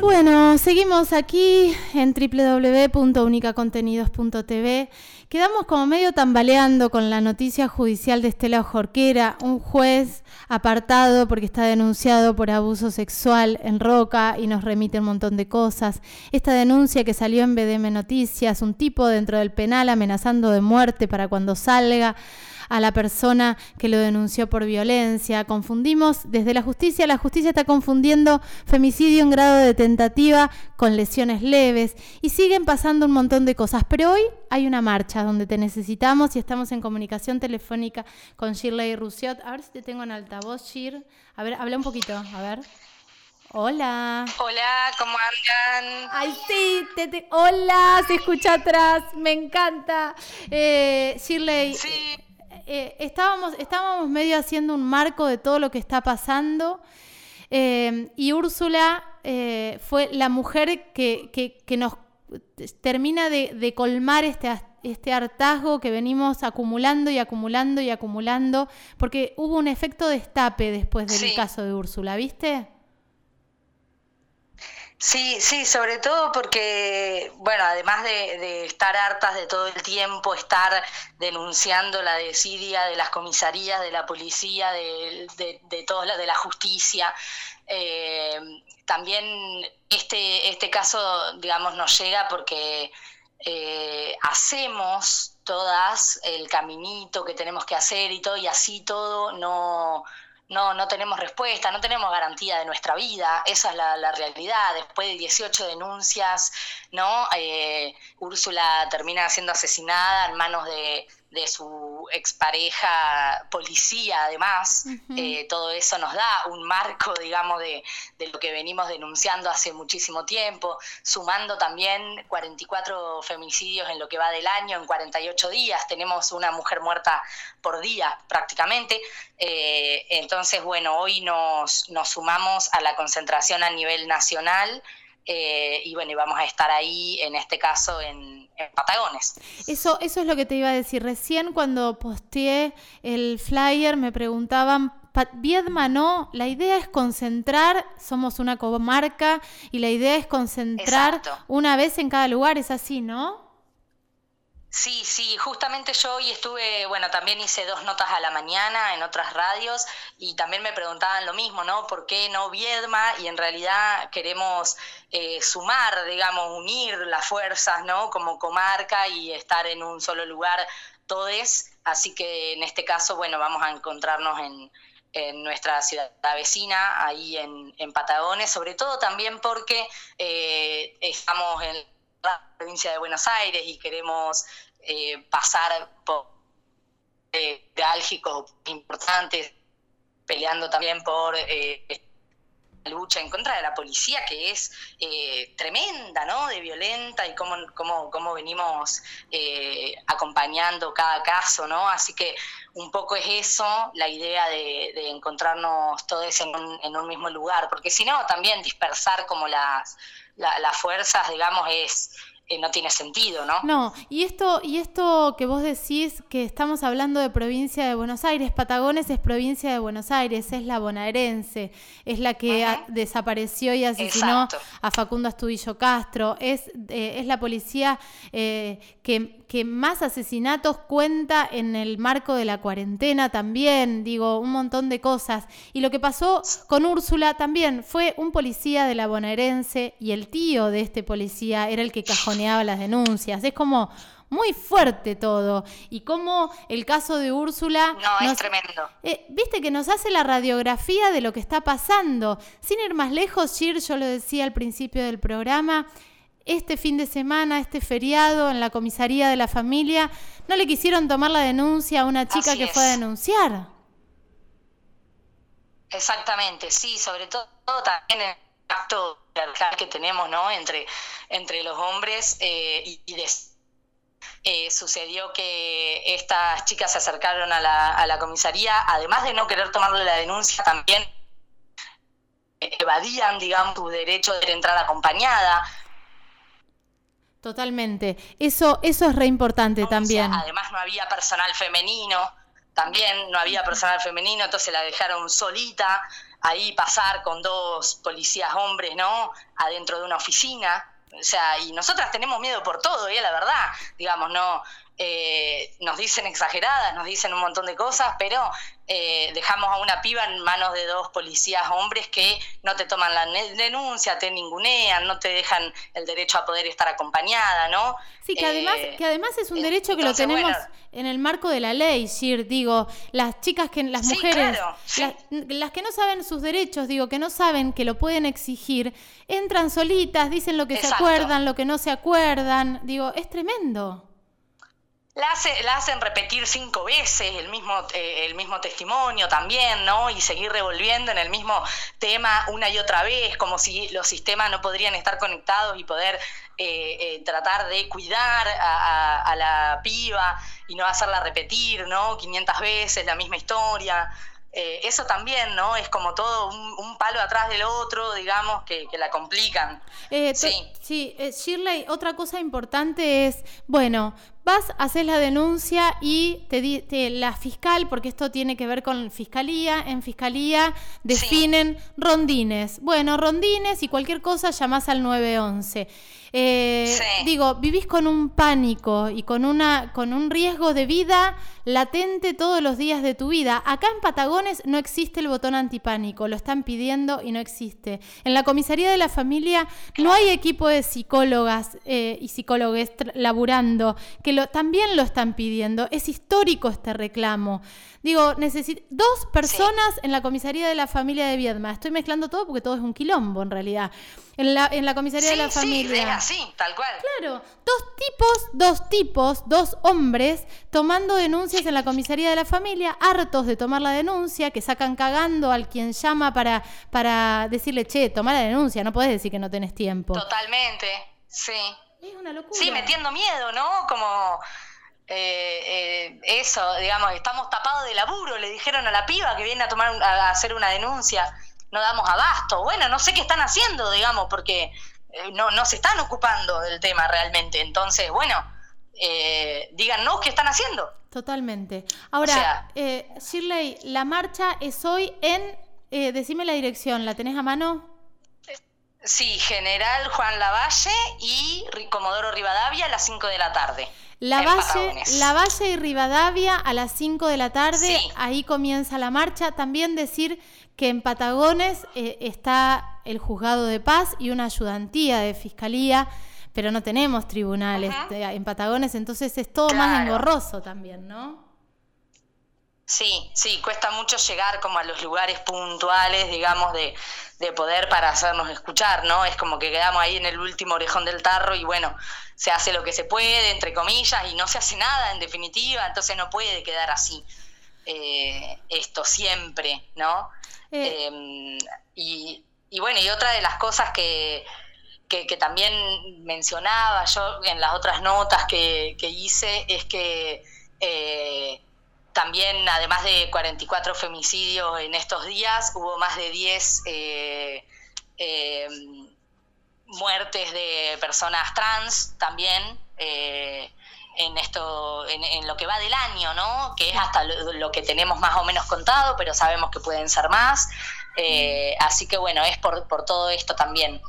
Bueno, seguimos aquí en www.unicacontenidos.tv. Quedamos como medio tambaleando con la noticia judicial de Estela Jorquera, un juez apartado porque está denunciado por abuso sexual en Roca y nos remite un montón de cosas. Esta denuncia que salió en BDM Noticias, un tipo dentro del penal amenazando de muerte para cuando salga a la persona que lo denunció por violencia. Confundimos desde la justicia, la justicia está confundiendo femicidio en grado de tentativa con lesiones leves y siguen pasando un montón de cosas. Pero hoy hay una marcha donde te necesitamos y estamos en comunicación telefónica con Shirley Rusiot. A ver si te tengo en altavoz, Shir. A ver, habla un poquito, a ver. Hola. Hola, ¿cómo andan? Ay, sí, te, hola, se escucha atrás, me encanta. Eh, Shirley, sí. Eh, estábamos, estábamos medio haciendo un marco de todo lo que está pasando eh, y Úrsula eh, fue la mujer que, nos termina de, colmar este, este hartazgo que venimos acumulando y acumulando y acumulando, porque hubo un efecto destape después del caso de Úrsula, ¿viste? Sí, sí, sobre todo porque, bueno, además de, estar hartas de todo el tiempo estar denunciando la desidia de las comisarías, de la policía, de, de, de de la justicia, eh, también este, este caso, digamos, nos llega porque eh, hacemos todas el caminito que tenemos que hacer y todo, y así todo no no, no tenemos respuesta, no tenemos garantía de nuestra vida, esa es la, realidad. Después de 18 denuncias, ¿no? Eh, Úrsula termina siendo asesinada en manos de, de su expareja policía, además, eh, todo eso nos da un marco, digamos, de, de, lo que venimos denunciando hace muchísimo tiempo, sumando también 44 femicidios en lo que va del año, en 48 días, tenemos una mujer muerta por día prácticamente, eh, entonces, bueno, hoy nos, nos sumamos a la concentración a nivel nacional. Eh, y bueno, y vamos a estar ahí, en este caso, en, Patagones. Eso, eso es lo que te iba a decir. Recién cuando posteé el flyer me preguntaban, Viedma no, la idea es concentrar, somos una comarca y la idea es concentrar una vez en cada lugar, es así, ¿no? Sí, sí, justamente yo hoy estuve, bueno, también hice dos notas a la mañana en otras radios y también me preguntaban lo mismo, ¿no? ¿Por qué no Viedma? Y en realidad queremos eh, sumar, digamos, unir las fuerzas, ¿no? Como comarca y estar en un solo lugar todos. Así que en este caso, bueno, vamos a encontrarnos en, nuestra ciudad vecina, ahí en, Patagones, sobre todo también porque eh, estamos en la provincia de Buenos Aires y queremos eh, pasar por eh, álgicos importantes, peleando también por eh, la lucha en contra de la policía, que es eh, tremenda, ¿no? De violenta y cómo, cómo, cómo venimos acompañando cada caso, ¿no? Así que un poco es eso, la idea de, encontrarnos todos en un, en un mismo lugar, porque si no, también dispersar como las las fuerzas, digamos, es, eh, no tiene sentido, ¿no? No, y esto, y esto que vos decís que estamos hablando de provincia de Buenos Aires, Patagones es provincia de Buenos Aires, es la bonaerense, es la que desapareció y asesinó a Facundo Astudillo Castro, es, eh, es la policía eh, que, que más asesinatos cuenta en el marco de la cuarentena también, digo, un montón de cosas. Y lo que pasó con Úrsula también fue un policía de la bonaerense y el tío de este policía era el que las denuncias. Es como muy fuerte todo. Y como el caso de Úrsula... No, es tremendo. Eh, Viste que nos hace la radiografía de lo que está pasando. Sin ir más lejos, Shir, yo lo decía al principio del programa, este fin de semana, este feriado en la comisaría de la familia, no le quisieron tomar la denuncia a una chica que fue a denunciar. Exactamente, sí, sobre todo también el acto que tenemos ¿no? entre, entre los hombres eh, y, eh, sucedió que estas chicas se acercaron a la, a la comisaría, además de no querer tomarle la denuncia, también evadían, digamos, su derecho de entrar acompañada. Totalmente. Eso, eso es re importante también. Además no había personal femenino, también no había personal femenino, entonces la dejaron solita. Ahí pasar con dos policías hombres, ¿no? Adentro de una oficina. O sea, y nosotras tenemos miedo por todo, ¿eh? la verdad, digamos, no, eh, nos dicen exageradas, nos dicen un montón de cosas, pero eh, dejamos a una piba en manos de dos policías hombres que no te toman la denuncia, te ningunean, no te dejan el derecho a poder estar acompañada, ¿no? Sí, que además, eh, que además es un derecho que lo tenemos en el marco de la ley, Shir, digo, las chicas que, las mujeres, las, que no saben sus derechos, digo, que no saben que lo pueden exigir, entran solitas, dicen lo que se acuerdan, lo que no se acuerdan, digo, es tremendo la, hacen repetir cinco veces el mismo, eh, el mismo testimonio también, ¿no? Y seguir revolviendo en el mismo tema una y otra vez, como si los sistemas no podrían estar conectados y poder eh, eh, tratar de cuidar a, a, la piba y no hacerla repetir, ¿no? 500 veces la misma historia. Eh, eso también, ¿no? Es como todo un, palo atrás del otro, digamos, que, la complican. Sí, sí Shirley, otra cosa importante es, bueno, vas, haces la denuncia y te, la fiscal, porque esto tiene que ver con fiscalía, en fiscalía definen rondines. Bueno, rondines y cualquier cosa llamás al 911. Eh, digo, vivís con un pánico y con, una, con un riesgo de vida latente todos los días de tu vida. Acá en Patagones no existe el botón antipánico, lo están pidiendo y no existe. En la comisaría de la familia no hay equipo de psicólogas eh, y psicólogos laburando, que lo, también lo están pidiendo. Es histórico este reclamo. Digo, necesito dos personas en la comisaría de la familia de Viedma. Estoy mezclando todo porque todo es un quilombo en realidad. En la, en la comisaría de la familia. Sí, tal cual. Claro, dos tipos, dos tipos, dos hombres tomando denuncias en la comisaría de la familia, hartos de tomar la denuncia, que sacan cagando al quien llama para, para decirle, che, toma la denuncia, no puedes decir que no tenés tiempo. Totalmente, sí. Es una locura. Sí, metiendo miedo, ¿no? Como eh, eh, eso, digamos, estamos tapados de laburo, le dijeron a la piba que viene a tomar a hacer una denuncia, no damos abasto. Bueno, no sé qué están haciendo, digamos, porque eh, no, no se están ocupando del tema realmente. Entonces, bueno, eh, díganos qué están haciendo. Totalmente. Ahora, Shirley, la marcha es hoy en, decime la dirección, ¿la tenés a mano? Sí, General Juan Lavalle y Comodoro Rivadavia a las 5 de la tarde. La Valle, la Valle y Rivadavia a las 5 de la tarde, ahí comienza la marcha. También decir que en Patagones eh, está el juzgado de paz y una ayudantía de fiscalía, pero no tenemos tribunales en Patagones, entonces es todo más engorroso también, ¿no? Sí, sí, cuesta mucho llegar como a los lugares puntuales, digamos, de, de poder para hacernos escuchar, ¿no? Es como que quedamos ahí en el último orejón del tarro y bueno, se hace lo que se puede, entre comillas, y no se hace nada en definitiva, entonces no puede quedar así eh, esto siempre, ¿no? Eh. Em, y, y, bueno, y otra de las cosas que, que, también mencionaba yo en las otras notas que, que hice es que... Eh, también, además de 44 femicidios en estos días, hubo más de 10 eh, eh, muertes de personas trans también. Eh, en esto, en, lo que va del año, ¿no? Que es hasta lo, que tenemos más o menos contado, pero sabemos que pueden ser más. así que bueno, es por, por todo esto también.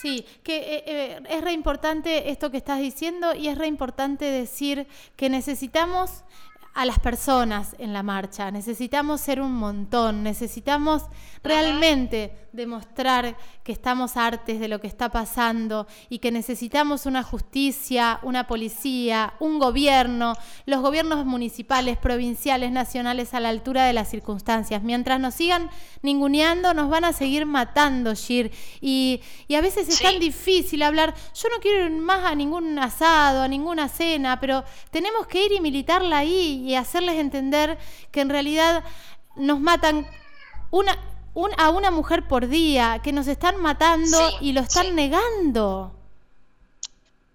Sí, que es re importante esto que estás diciendo y es re importante decir que necesitamos a las personas en la marcha. Necesitamos ser un montón, necesitamos realmente demostrar que estamos artes de lo que está pasando y que necesitamos una justicia, una policía, un gobierno, los gobiernos municipales, provinciales, nacionales a la altura de las circunstancias. Mientras nos sigan ninguneando, nos van a seguir matando, Shir. Y, y a veces es tan difícil hablar, yo no quiero ir más a ningún asado, a ninguna cena, pero tenemos que ir y militarla ahí y hacerles entender que en realidad nos matan una a una mujer por día, que nos están matando y lo están negando.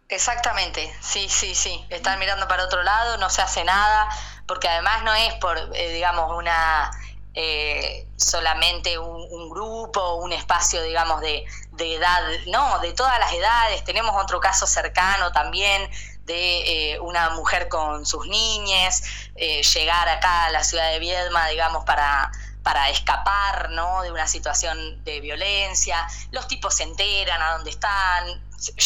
Exactamente, sí, sí, sí. Están mirando para otro lado, no se hace nada, porque además no es por, eh, digamos, una eh, solamente un, grupo, un espacio, digamos, de, de, edad, no, de todas las edades. Tenemos otro caso cercano también de eh, una mujer con sus niñas, llegar acá a la ciudad de Viedma, digamos, para para escapar ¿no? de una situación de violencia. Los tipos se enteran a dónde están,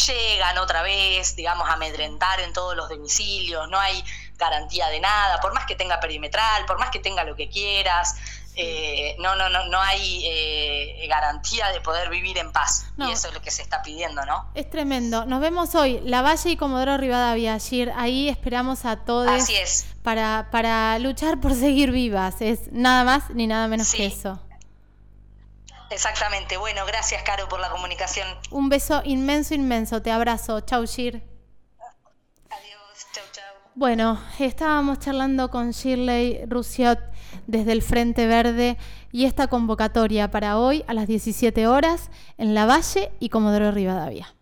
llegan otra vez, digamos, a amedrentar en todos los domicilios, no hay garantía de nada, por más que tenga perimetral, por más que tenga lo que quieras, eh, no, no, no, no hay eh, garantía de poder vivir en paz. Y eso es lo que se está pidiendo, ¿no? Es tremendo. Nos vemos hoy, La Valle y Comodoro Rivadavia, Gir. Ahí esperamos a todos Así es. Para, para luchar por seguir vivas. Es nada más ni nada menos que eso. Exactamente. Bueno, gracias, Caro, por la comunicación. Un beso inmenso, inmenso. Te abrazo. Chau, Gir. Adiós. Chau, chau. Bueno, estábamos charlando con Shirley Rusiot desde el Frente Verde y esta convocatoria para hoy a las 17 horas en La Valle y Comodoro Rivadavia.